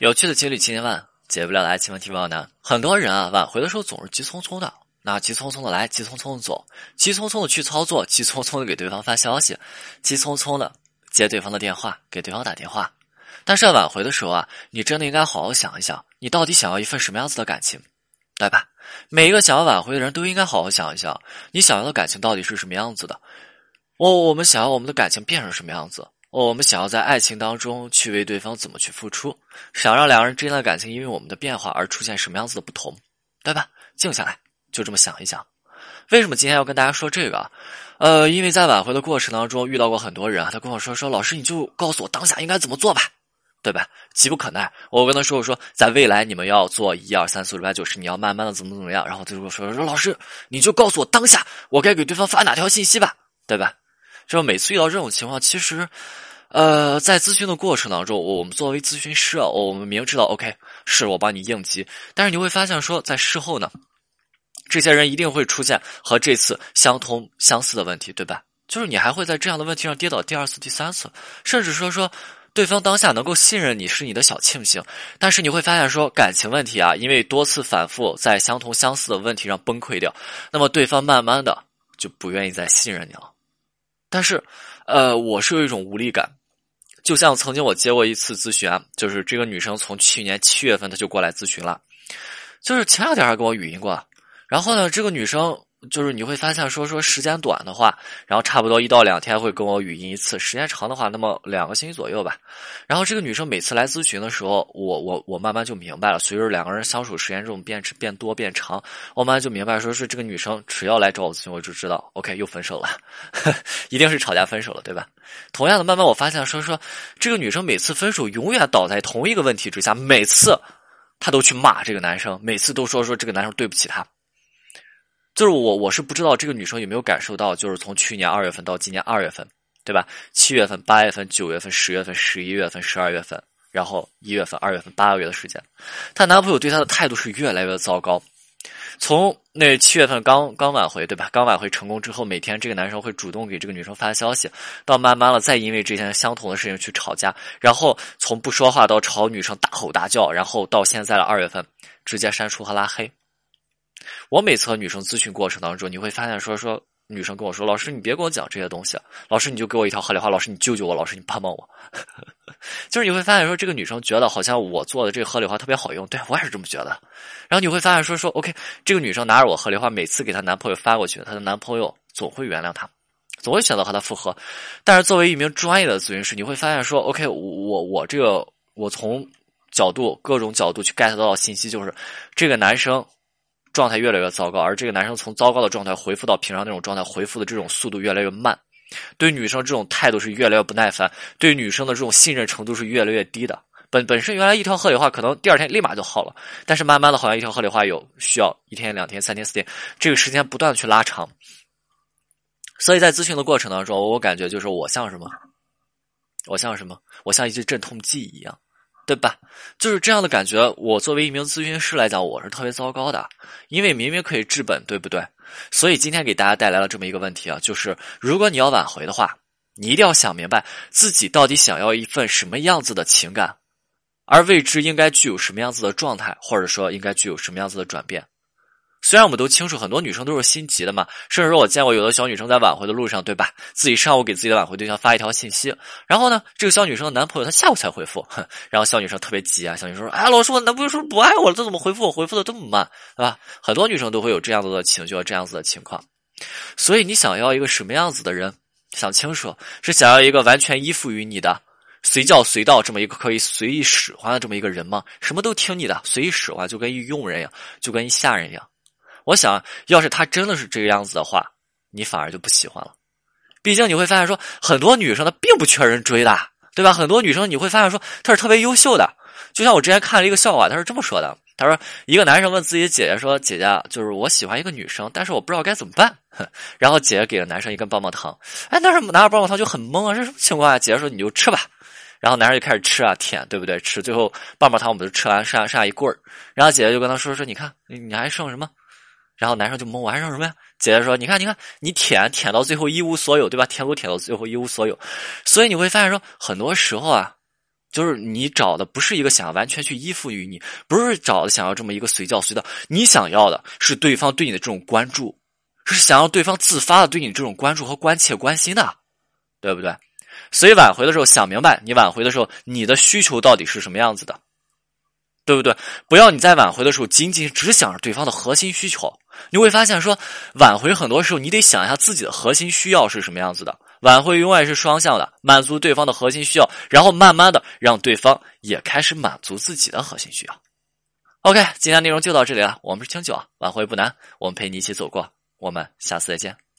有趣的情侣千千万，解不了的爱情问题万难。很多人啊，挽回的时候总是急匆匆的，那急匆匆的来，急匆匆的走，急匆匆的去操作，急匆匆的给对方发消息，急匆匆的接对方的电话，给对方打电话。但是挽回的时候啊，你真的应该好好想一想，你到底想要一份什么样子的感情，对吧？每一个想要挽回的人都应该好好想一想，你想要的感情到底是什么样子的？我我们想要我们的感情变成什么样子？我们想要在爱情当中去为对方怎么去付出，想让两个人之间的感情因为我们的变化而出现什么样子的不同，对吧？静下来，就这么想一想。为什么今天要跟大家说这个？呃，因为在挽回的过程当中遇到过很多人啊，他跟我说说，老师你就告诉我当下应该怎么做吧，对吧？急不可耐，我跟他说我说，在未来你们要做一二三四五六八九十，你要慢慢的怎么怎么样，然后他就说说老师你就告诉我当下我该给对方发哪条信息吧，对吧？就每次遇到这种情况，其实，呃，在咨询的过程当中，我们作为咨询师啊，我们明知道，OK，是我帮你应急，但是你会发现说，在事后呢，这些人一定会出现和这次相同相似的问题，对吧？就是你还会在这样的问题上跌倒第二次、第三次，甚至说说对方当下能够信任你是你的小庆幸，但是你会发现说感情问题啊，因为多次反复在相同相似的问题上崩溃掉，那么对方慢慢的就不愿意再信任你了。但是，呃，我是有一种无力感，就像曾经我接过一次咨询，就是这个女生从去年七月份她就过来咨询了，就是前两天还跟我语音过，然后呢，这个女生。就是你会发现，说说时间短的话，然后差不多一到两天会跟我语音一次；时间长的话，那么两个星期左右吧。然后这个女生每次来咨询的时候，我我我慢慢就明白了。随着两个人相处时间这种变变多变长，我慢慢就明白，说是这个女生只要来找我咨询，我就知道，OK 又分手了，一定是吵架分手了，对吧？同样的，慢慢我发现，说说这个女生每次分手永远倒在同一个问题之下，每次她都去骂这个男生，每次都说说这个男生对不起她。就是我，我是不知道这个女生有没有感受到，就是从去年二月份到今年二月份，对吧？七月份、八月份、九月份、十月份、十一月份、十二月份，然后一月份、二月份八个月的时间，她男朋友对她的态度是越来越糟糕。从那七月份刚刚挽回，对吧？刚挽回成功之后，每天这个男生会主动给这个女生发消息，到慢慢了再因为这件相同的事情去吵架，然后从不说话到朝女生大吼大叫，然后到现在的二月份，直接删除和拉黑。我每次和女生咨询过程当中，你会发现说说女生跟我说：“老师，你别跟我讲这些东西，老师你就给我一条合理化，老师你救救我，老师你帮帮我。”就是你会发现说这个女生觉得好像我做的这个合理化特别好用，对我也是这么觉得。然后你会发现说说 OK，这个女生拿着我合理化，每次给她男朋友发过去，她的男朋友总会原谅她，总会选择和她复合。但是作为一名专业的咨询师，你会发现说 OK，我我这个我从角度各种角度去 get 到信息，就是这个男生。状态越来越糟糕，而这个男生从糟糕的状态恢复到平常那种状态，恢复的这种速度越来越慢，对女生这种态度是越来越不耐烦，对女生的这种信任程度是越来越低的。本本身原来一条合理化可能第二天立马就好了，但是慢慢的好像一条合理化有需要一天、两天、三天、四天，这个时间不断的去拉长。所以在咨询的过程当中，我感觉就是我像什么？我像什么？我像一支镇痛剂一样。对吧？就是这样的感觉。我作为一名咨询师来讲，我是特别糟糕的，因为明明可以治本，对不对？所以今天给大家带来了这么一个问题啊，就是如果你要挽回的话，你一定要想明白自己到底想要一份什么样子的情感，而未知应该具有什么样子的状态，或者说应该具有什么样子的转变。虽然我们都清楚，很多女生都是心急的嘛，甚至说我见过有的小女生在挽回的路上，对吧？自己上午给自己的挽回对象发一条信息，然后呢，这个小女生的男朋友他下午才回复，然后小女生特别急啊，小女生说：“哎，老师，我男朋友说不爱我了，他怎么回复我？回复的这么慢，对吧？”很多女生都会有这样子的情绪和这样子的情况，所以你想要一个什么样子的人？想清楚，是想要一个完全依附于你的、随叫随到这么一个可以随意使唤的这么一个人吗？什么都听你的，随意使唤，就跟一佣人一样，就跟一下人一样。我想要是他真的是这个样子的话，你反而就不喜欢了。毕竟你会发现说，很多女生她并不缺人追的，对吧？很多女生你会发现说，她是特别优秀的。就像我之前看了一个笑话，他是这么说的：他说，一个男生问自己姐姐说：“姐姐，就是我喜欢一个女生，但是我不知道该怎么办。”然后姐姐给了男生一根棒棒糖。哎，那是拿着棒棒糖就很懵啊，这什么情况啊？姐姐说：“你就吃吧。”然后男生就开始吃啊，舔，对不对？吃，最后棒棒糖我们就吃完，剩下剩下一棍儿。然后姐姐就跟他说：“说你看，你还剩什么？”然后男生就懵，我还剩什么呀？姐姐说：“你看，你看，你舔舔到最后一无所有，对吧？舔狗舔到最后一无所有。所以你会发现说，很多时候啊，就是你找的不是一个想要完全去依附于你，不是找的想要这么一个随叫随到，你想要的是对方对你的这种关注，是想要对方自发的对你这种关注和关切关心的，对不对？所以挽回的时候想明白，你挽回的时候你的需求到底是什么样子的，对不对？不要你在挽回的时候仅仅只想着对方的核心需求，你会发现说挽回很多时候你得想一下自己的核心需要是什么样子的。挽回永远是双向的，满足对方的核心需要，然后慢慢的让对方也开始满足自己的核心需要。OK，今天内容就到这里了。我们是清酒啊，挽回不难，我们陪你一起走过。我们下次再见。